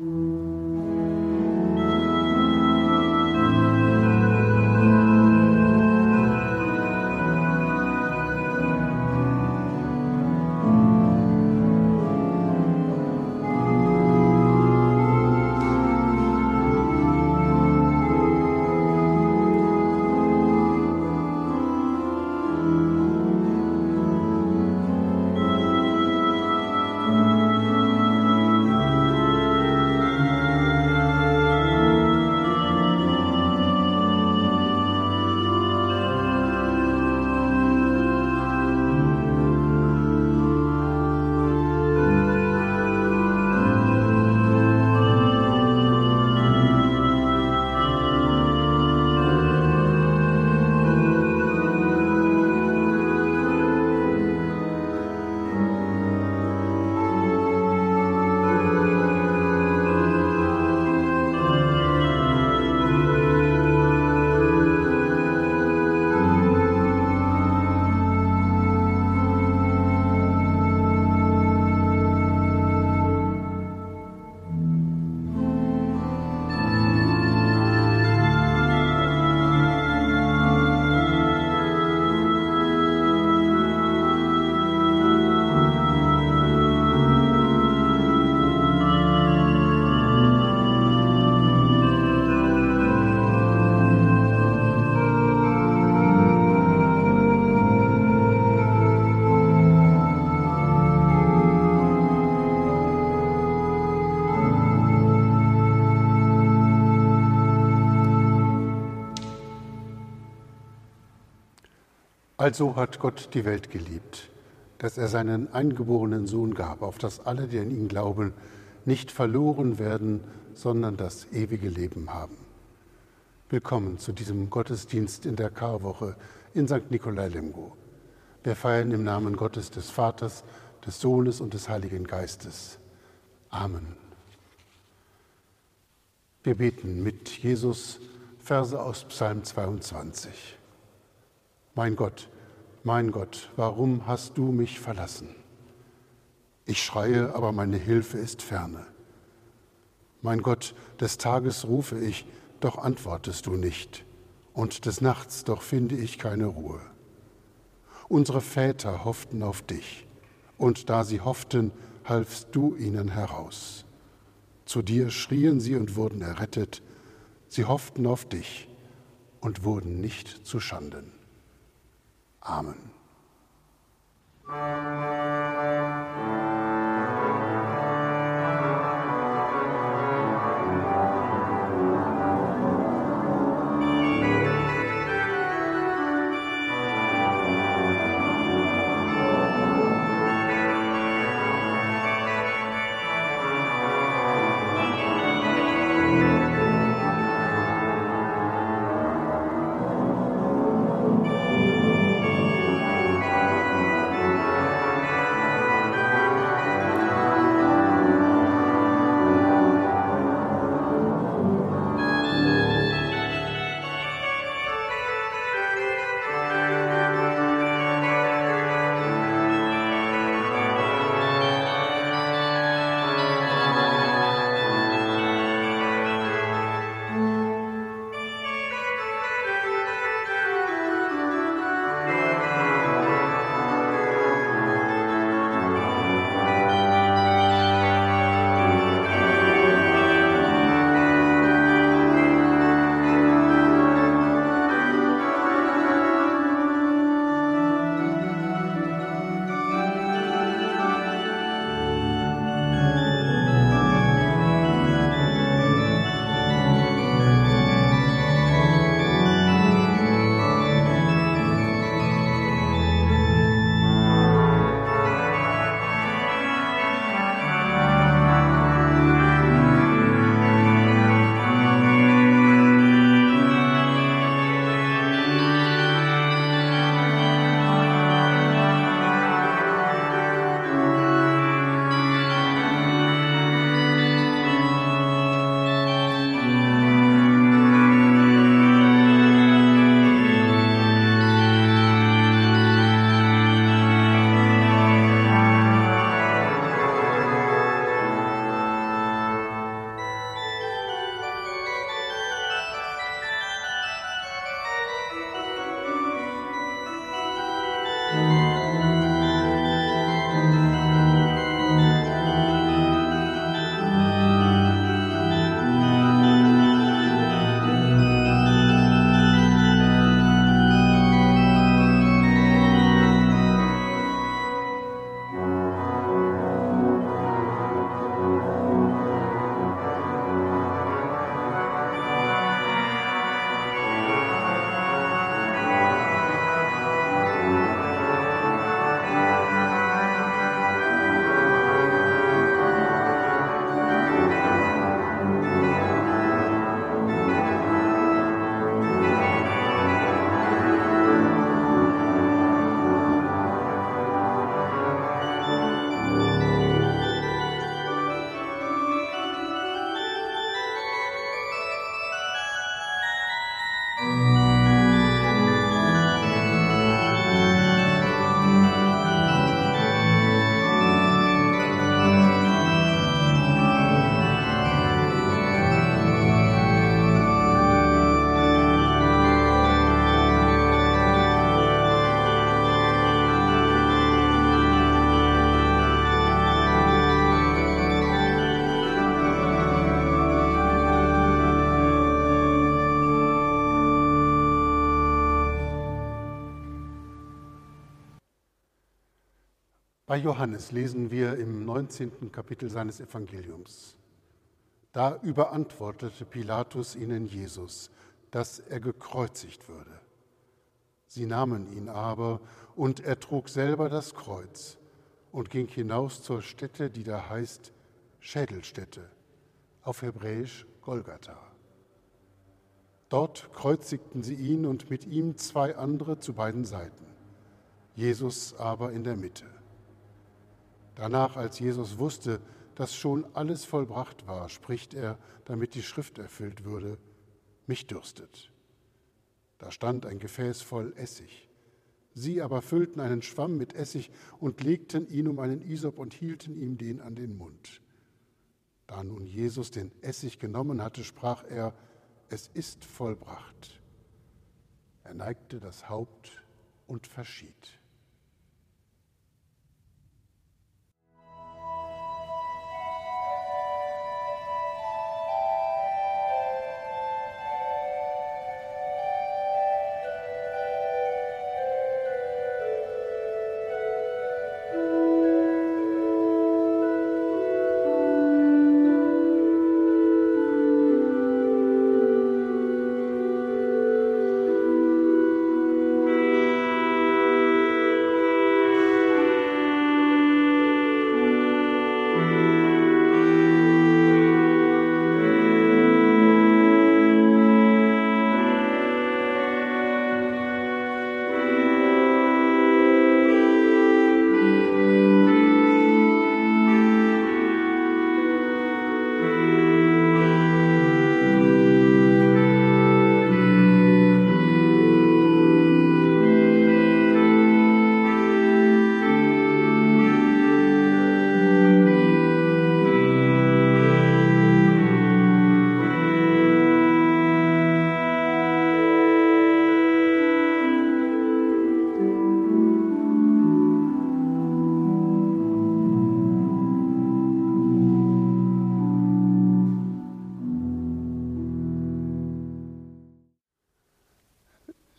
Mm. Also hat Gott die Welt geliebt, dass er seinen eingeborenen Sohn gab, auf dass alle, die an ihn glauben, nicht verloren werden, sondern das ewige Leben haben. Willkommen zu diesem Gottesdienst in der Karwoche in St. Nikolai Lemgo. Wir feiern im Namen Gottes des Vaters, des Sohnes und des Heiligen Geistes. Amen. Wir beten mit Jesus Verse aus Psalm 22. Mein Gott, mein Gott, warum hast du mich verlassen? Ich schreie, aber meine Hilfe ist ferne. Mein Gott, des Tages rufe ich, doch antwortest du nicht, und des Nachts doch finde ich keine Ruhe. Unsere Väter hofften auf dich, und da sie hofften, halfst du ihnen heraus. Zu dir schrien sie und wurden errettet, sie hofften auf dich und wurden nicht zu Schanden. Amen. Bei Johannes lesen wir im 19. Kapitel seines Evangeliums. Da überantwortete Pilatus ihnen Jesus, dass er gekreuzigt würde. Sie nahmen ihn aber, und er trug selber das Kreuz und ging hinaus zur Stätte, die da heißt Schädelstätte, auf Hebräisch Golgatha. Dort kreuzigten sie ihn und mit ihm zwei andere zu beiden Seiten, Jesus aber in der Mitte. Danach, als Jesus wusste, dass schon alles vollbracht war, spricht er, damit die Schrift erfüllt würde, mich dürstet. Da stand ein Gefäß voll Essig. Sie aber füllten einen Schwamm mit Essig und legten ihn um einen Isop und hielten ihm den an den Mund. Da nun Jesus den Essig genommen hatte, sprach er, es ist vollbracht. Er neigte das Haupt und verschied.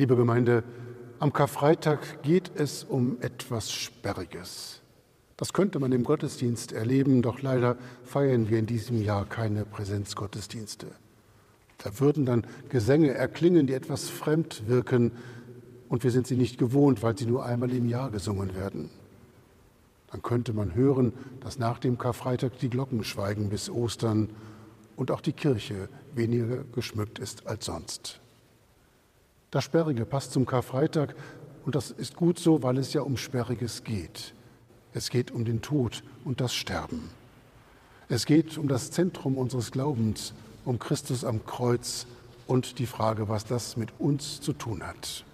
Liebe Gemeinde, am Karfreitag geht es um etwas Sperriges. Das könnte man im Gottesdienst erleben, doch leider feiern wir in diesem Jahr keine Präsenzgottesdienste. Da würden dann Gesänge erklingen, die etwas fremd wirken, und wir sind sie nicht gewohnt, weil sie nur einmal im Jahr gesungen werden. Dann könnte man hören, dass nach dem Karfreitag die Glocken schweigen bis Ostern und auch die Kirche weniger geschmückt ist als sonst. Das Sperrige passt zum Karfreitag und das ist gut so, weil es ja um Sperriges geht. Es geht um den Tod und das Sterben. Es geht um das Zentrum unseres Glaubens, um Christus am Kreuz und die Frage, was das mit uns zu tun hat.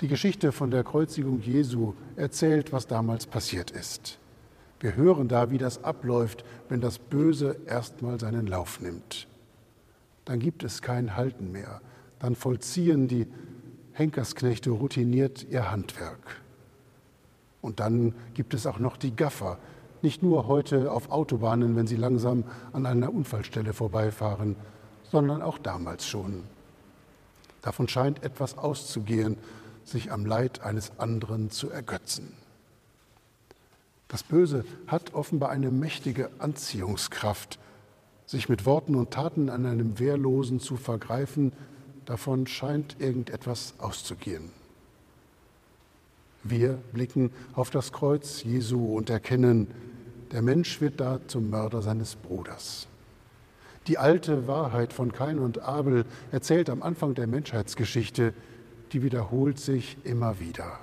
Die Geschichte von der Kreuzigung Jesu erzählt, was damals passiert ist. Wir hören da, wie das abläuft, wenn das Böse erstmal seinen Lauf nimmt. Dann gibt es kein Halten mehr dann vollziehen die Henkersknechte routiniert ihr Handwerk. Und dann gibt es auch noch die Gaffer, nicht nur heute auf Autobahnen, wenn sie langsam an einer Unfallstelle vorbeifahren, sondern auch damals schon. Davon scheint etwas auszugehen, sich am Leid eines anderen zu ergötzen. Das Böse hat offenbar eine mächtige Anziehungskraft, sich mit Worten und Taten an einem Wehrlosen zu vergreifen, Davon scheint irgendetwas auszugehen. Wir blicken auf das Kreuz Jesu und erkennen, der Mensch wird da zum Mörder seines Bruders. Die alte Wahrheit von Kain und Abel erzählt am Anfang der Menschheitsgeschichte, die wiederholt sich immer wieder.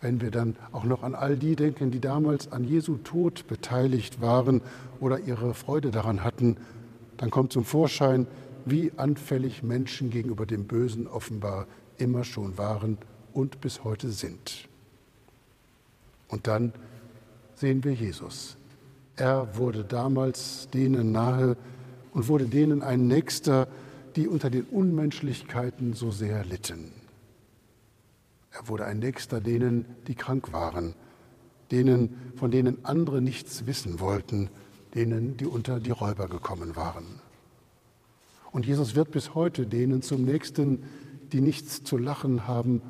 Wenn wir dann auch noch an all die denken, die damals an Jesu Tod beteiligt waren oder ihre Freude daran hatten, dann kommt zum Vorschein, wie anfällig Menschen gegenüber dem Bösen offenbar immer schon waren und bis heute sind. Und dann sehen wir Jesus. Er wurde damals denen nahe und wurde denen ein Nächster, die unter den Unmenschlichkeiten so sehr litten. Er wurde ein Nächster denen, die krank waren, denen, von denen andere nichts wissen wollten, denen, die unter die Räuber gekommen waren. Und Jesus wird bis heute denen zum Nächsten, die nichts zu lachen haben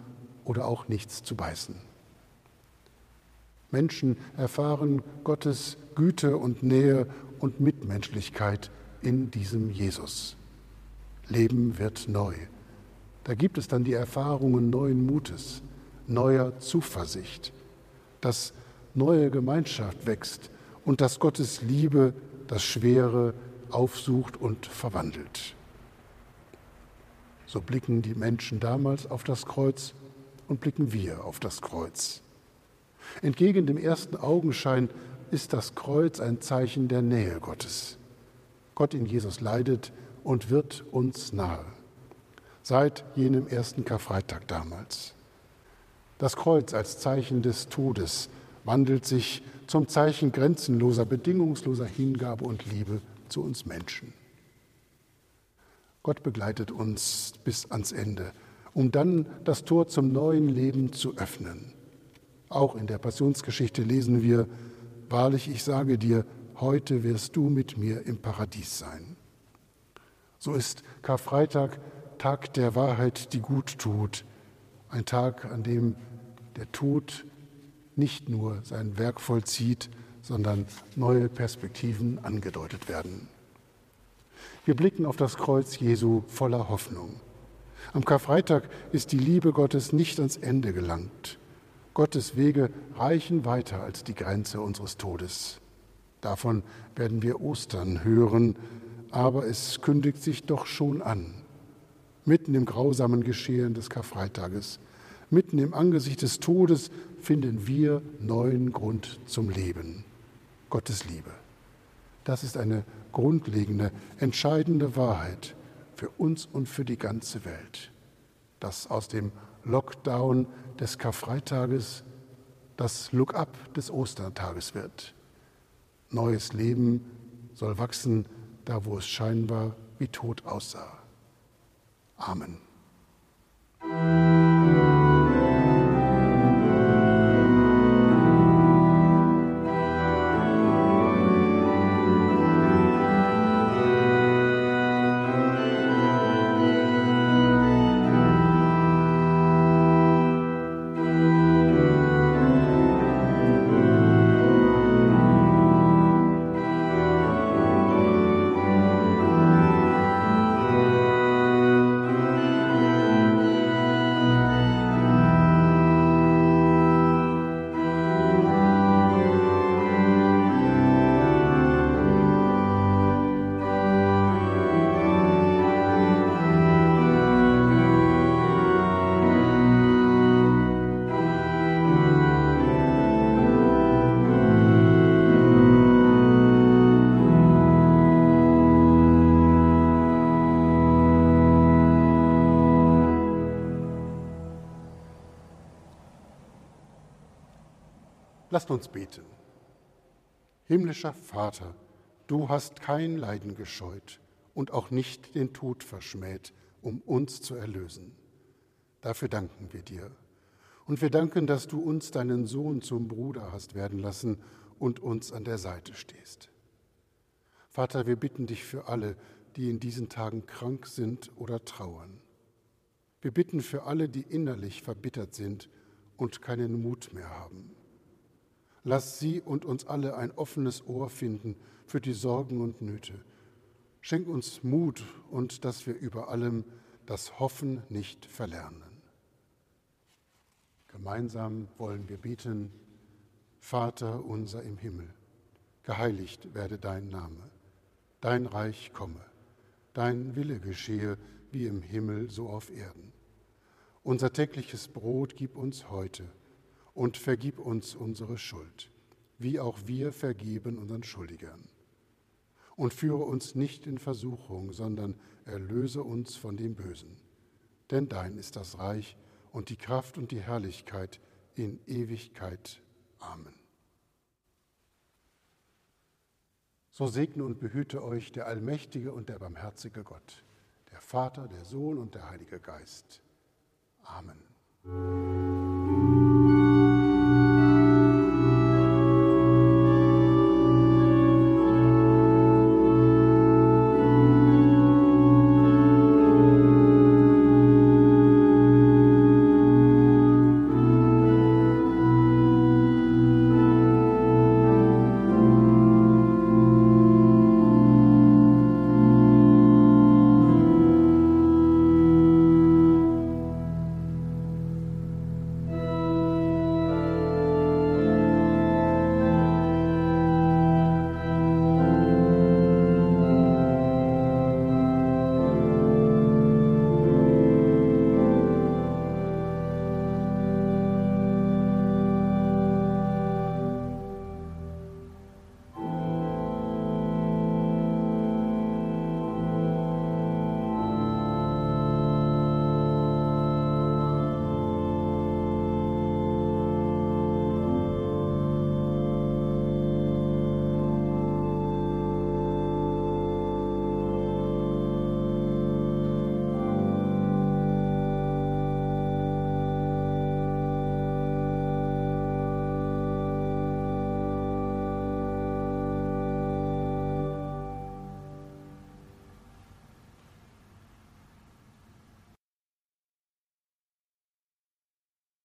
oder auch nichts zu beißen. Menschen erfahren Gottes Güte und Nähe und Mitmenschlichkeit in diesem Jesus. Leben wird neu. Da gibt es dann die Erfahrungen neuen Mutes, neuer Zuversicht, dass neue Gemeinschaft wächst und dass Gottes Liebe das Schwere aufsucht und verwandelt. So blicken die Menschen damals auf das Kreuz und blicken wir auf das Kreuz. Entgegen dem ersten Augenschein ist das Kreuz ein Zeichen der Nähe Gottes. Gott in Jesus leidet und wird uns nahe. Seit jenem ersten Karfreitag damals. Das Kreuz als Zeichen des Todes wandelt sich zum Zeichen grenzenloser, bedingungsloser Hingabe und Liebe zu uns Menschen. Gott begleitet uns bis ans Ende, um dann das Tor zum neuen Leben zu öffnen. Auch in der Passionsgeschichte lesen wir, Wahrlich, ich sage dir, heute wirst du mit mir im Paradies sein. So ist Karfreitag Tag der Wahrheit, die gut tut, ein Tag, an dem der Tod nicht nur sein Werk vollzieht, sondern neue Perspektiven angedeutet werden. Wir blicken auf das Kreuz Jesu voller Hoffnung. Am Karfreitag ist die Liebe Gottes nicht ans Ende gelangt. Gottes Wege reichen weiter als die Grenze unseres Todes. Davon werden wir Ostern hören, aber es kündigt sich doch schon an. Mitten im grausamen Geschehen des Karfreitages, mitten im Angesicht des Todes finden wir neuen Grund zum Leben. Gottes Liebe. Das ist eine grundlegende, entscheidende Wahrheit für uns und für die ganze Welt, dass aus dem Lockdown des Karfreitages das Look-up des Ostertages wird. Neues Leben soll wachsen, da wo es scheinbar wie tot aussah. Amen. Lasst uns beten. Himmlischer Vater, du hast kein Leiden gescheut und auch nicht den Tod verschmäht, um uns zu erlösen. Dafür danken wir dir. Und wir danken, dass du uns deinen Sohn zum Bruder hast werden lassen und uns an der Seite stehst. Vater, wir bitten dich für alle, die in diesen Tagen krank sind oder trauern. Wir bitten für alle, die innerlich verbittert sind und keinen Mut mehr haben. Lass sie und uns alle ein offenes Ohr finden für die Sorgen und Nöte. Schenk uns Mut und dass wir über allem das Hoffen nicht verlernen. Gemeinsam wollen wir beten, Vater unser im Himmel, geheiligt werde dein Name, dein Reich komme, dein Wille geschehe wie im Himmel so auf Erden. Unser tägliches Brot gib uns heute und vergib uns unsere Schuld, wie auch wir vergeben unseren Schuldigern. Und führe uns nicht in Versuchung, sondern erlöse uns von dem Bösen. Denn dein ist das Reich und die Kraft und die Herrlichkeit in Ewigkeit. Amen. So segne und behüte euch der allmächtige und der barmherzige Gott, der Vater, der Sohn und der Heilige Geist. Amen.